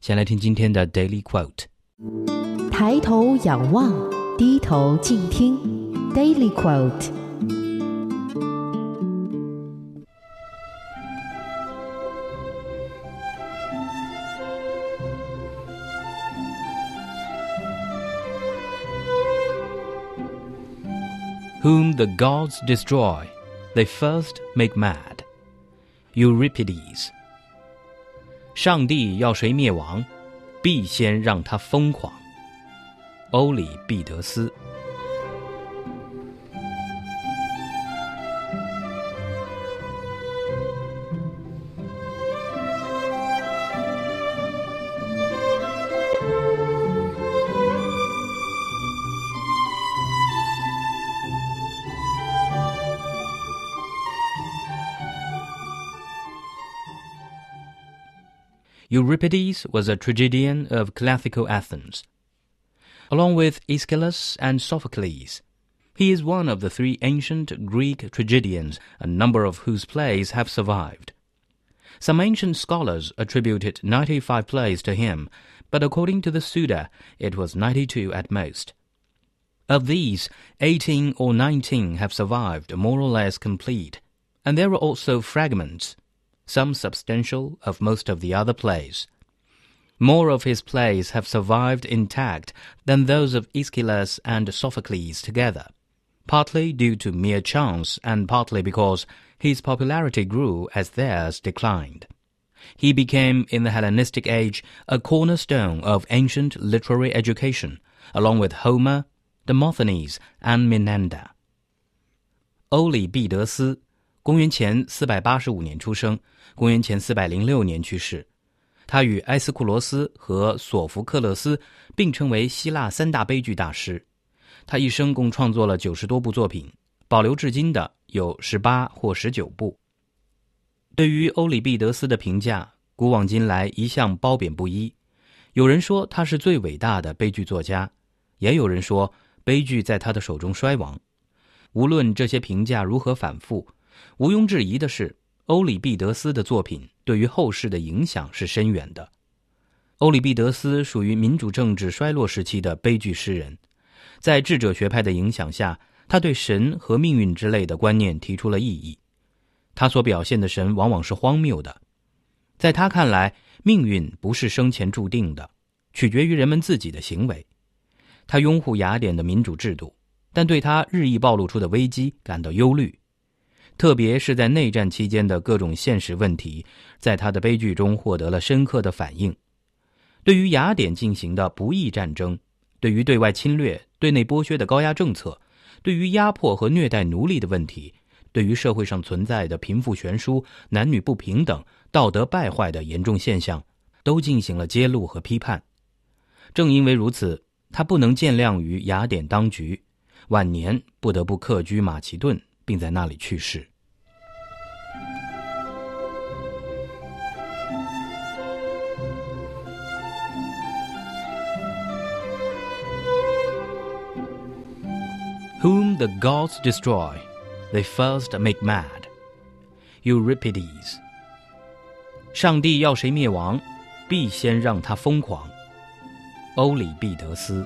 先来听今天的 Daily Quote：抬头仰望，低头静听。Daily Quote。Whom the gods destroy, they first make mad. Euripides。 上帝要谁灭亡，必先让他疯狂。欧里庇得斯。Euripides was a tragedian of classical Athens. Along with Aeschylus and Sophocles, he is one of the three ancient Greek tragedians, a number of whose plays have survived. Some ancient scholars attributed 95 plays to him, but according to the Suda, it was 92 at most. Of these, 18 or 19 have survived more or less complete, and there are also fragments some substantial, of most of the other plays. More of his plays have survived intact than those of Aeschylus and Sophocles together, partly due to mere chance and partly because his popularity grew as theirs declined. He became, in the Hellenistic age, a cornerstone of ancient literary education, along with Homer, Demosthenes, and Menander. 欧里庇得斯 公元前四百八十五年出生，公元前四百零六年去世。他与埃斯库罗斯和索福克勒斯并称为希腊三大悲剧大师。他一生共创作了九十多部作品，保留至今的有十八或十九部。对于欧里庇得斯的评价，古往今来一向褒贬不一。有人说他是最伟大的悲剧作家，也有人说悲剧在他的手中衰亡。无论这些评价如何反复，毋庸置疑的是，欧里庇得斯的作品对于后世的影响是深远的。欧里庇得斯属于民主政治衰落时期的悲剧诗人，在智者学派的影响下，他对神和命运之类的观念提出了异议。他所表现的神往往是荒谬的，在他看来，命运不是生前注定的，取决于人们自己的行为。他拥护雅典的民主制度，但对他日益暴露出的危机感到忧虑。特别是在内战期间的各种现实问题，在他的悲剧中获得了深刻的反应。对于雅典进行的不义战争，对于对外侵略、对内剥削的高压政策，对于压迫和虐待奴隶的问题，对于社会上存在的贫富悬殊、男女不平等、道德败坏的严重现象，都进行了揭露和批判。正因为如此，他不能见谅于雅典当局，晚年不得不客居马其顿。并在那里去世。Whom the gods destroy, they first make mad. Euripides. 上帝要谁灭亡，必先让他疯狂。欧里庇得斯。